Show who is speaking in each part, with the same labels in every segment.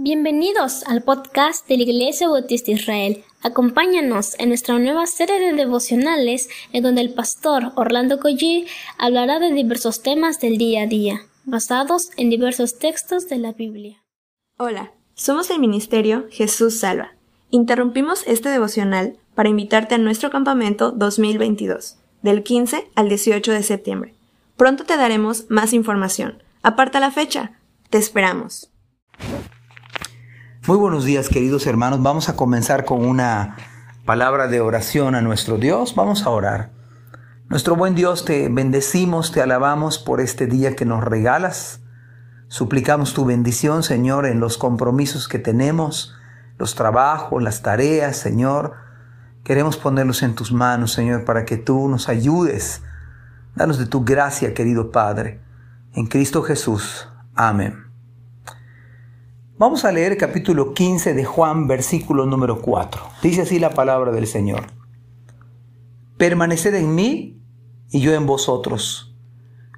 Speaker 1: Bienvenidos al podcast de la Iglesia Bautista Israel. Acompáñanos en nuestra nueva serie de devocionales en donde el pastor Orlando Collie hablará de diversos temas del día a día, basados en diversos textos de la Biblia.
Speaker 2: Hola, somos el Ministerio Jesús Salva. Interrumpimos este devocional para invitarte a nuestro campamento 2022, del 15 al 18 de septiembre. Pronto te daremos más información. Aparta la fecha. Te esperamos.
Speaker 3: Muy buenos días queridos hermanos. Vamos a comenzar con una palabra de oración a nuestro Dios. Vamos a orar. Nuestro buen Dios, te bendecimos, te alabamos por este día que nos regalas. Suplicamos tu bendición, Señor, en los compromisos que tenemos, los trabajos, las tareas, Señor. Queremos ponerlos en tus manos, Señor, para que tú nos ayudes. Danos de tu gracia, querido Padre. En Cristo Jesús. Amén. Vamos a leer el capítulo 15 de Juan, versículo número 4. Dice así la palabra del Señor. Permaneced en mí y yo en vosotros.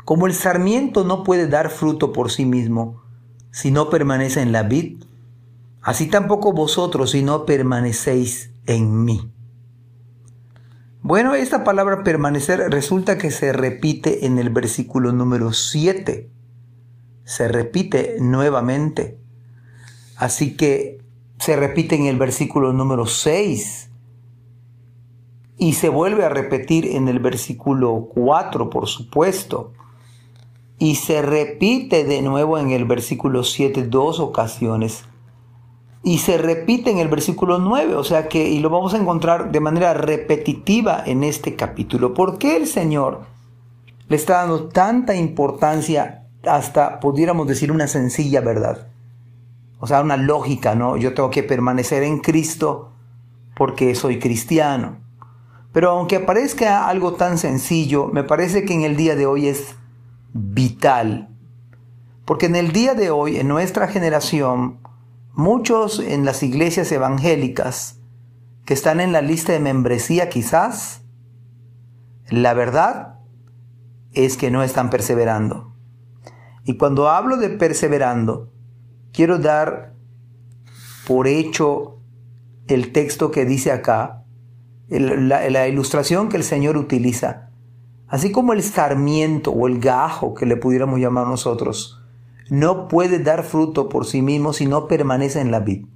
Speaker 3: Como el sarmiento no puede dar fruto por sí mismo si no permanece en la vid, así tampoco vosotros si no permanecéis en mí. Bueno, esta palabra permanecer resulta que se repite en el versículo número 7. Se repite nuevamente. Así que se repite en el versículo número 6 y se vuelve a repetir en el versículo 4, por supuesto. Y se repite de nuevo en el versículo 7 dos ocasiones. Y se repite en el versículo 9, o sea que, y lo vamos a encontrar de manera repetitiva en este capítulo. ¿Por qué el Señor le está dando tanta importancia hasta, pudiéramos decir, una sencilla verdad? O sea, una lógica, ¿no? Yo tengo que permanecer en Cristo porque soy cristiano. Pero aunque parezca algo tan sencillo, me parece que en el día de hoy es vital. Porque en el día de hoy, en nuestra generación, muchos en las iglesias evangélicas que están en la lista de membresía quizás, la verdad es que no están perseverando. Y cuando hablo de perseverando, quiero dar por hecho el texto que dice acá, la, ilustración que el Señor utiliza, así como el sarmiento o el gajo que le pudiéramos llamar nosotros, no puede dar fruto por sí mismo si no permanece en la vid.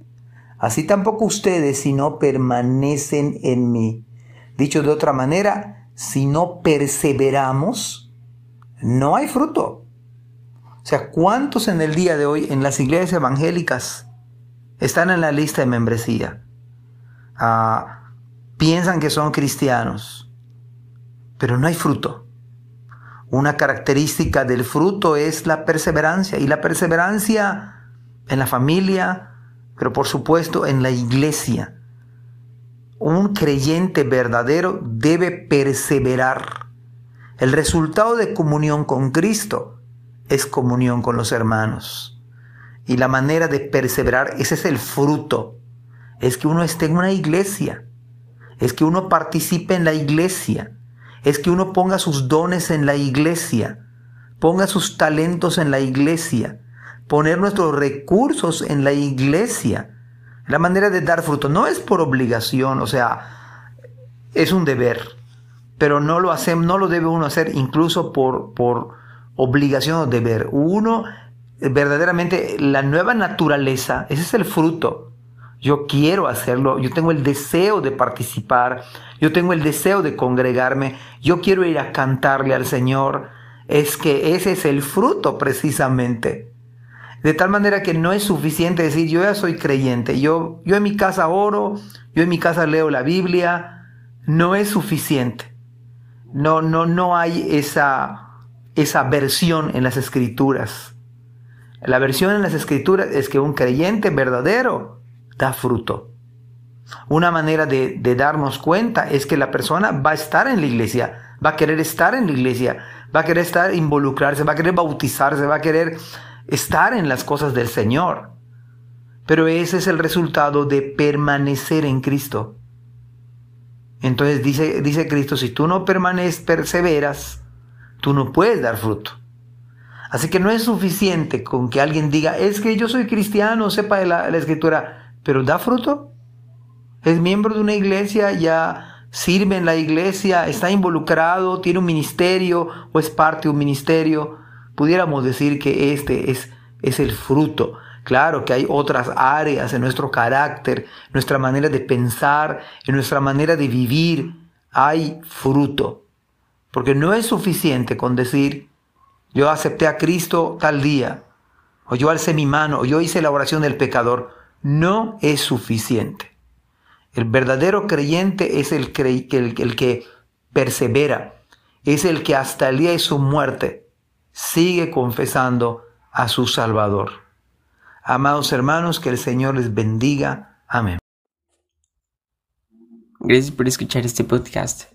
Speaker 3: Así tampoco ustedes si no permanecen en mí. Dicho de otra manera, si no perseveramos, no hay fruto. O sea, ¿cuántos en el día de hoy en las iglesias evangélicas están en la lista de membresía? Ah, piensan que son cristianos, pero no hay fruto. Una característica del fruto es la perseverancia y la perseverancia en la familia, pero por supuesto en la iglesia. Un creyente verdadero debe perseverar. El resultado de comunión con Cristo es comunión con los hermanos. Y la manera de perseverar, ese es el fruto, es que uno esté en una iglesia, es que uno participe en la iglesia, es que uno ponga sus dones en la iglesia, ponga sus talentos en la iglesia, poner nuestros recursos en la iglesia. La manera de dar fruto no es por obligación, o sea, es un deber, pero no lo hacemos, no lo debe uno hacer incluso por, obligación o deber. Uno, verdaderamente, la nueva naturaleza, ese es el fruto. Yo quiero hacerlo, yo tengo el deseo de participar, yo tengo el deseo de congregarme, yo quiero ir a cantarle al Señor. Es que ese es el fruto precisamente. De tal manera que no es suficiente decir yo ya soy creyente, yo, yo en mi casa oro, yo en mi casa leo la Biblia, no es suficiente. No, no, no hay esa esa versión en las escrituras. La versión en las escrituras es que un creyente verdadero da fruto. Una manera de, darnos cuenta es que la persona va a estar en la iglesia, va a querer estar en la iglesia, va a querer estar involucrarse, va a querer bautizarse, va a querer estar en las cosas del Señor. Pero ese es el resultado de permanecer en Cristo. Entonces dice, dice Cristo, si tú no permaneces, perseveras, tú no puedes dar fruto. Así que no es suficiente con que alguien diga, es que yo soy cristiano, sepa la, la escritura, pero da fruto. Es miembro de una iglesia, ya sirve en la iglesia, está involucrado, tiene un ministerio o es parte de un ministerio. Pudiéramos decir que este es, es el fruto. Claro que hay otras áreas en nuestro carácter, nuestra manera de pensar, en nuestra manera de vivir. Hay fruto. Porque no es suficiente con decir, yo acepté a Cristo tal día, o yo alcé mi mano, o yo hice la oración del pecador. No es suficiente. El verdadero creyente es el, el, el que persevera, es el que hasta el día de su muerte sigue confesando a su Salvador. Amados hermanos, que el Señor les bendiga. Amén.
Speaker 4: Gracias por escuchar este podcast.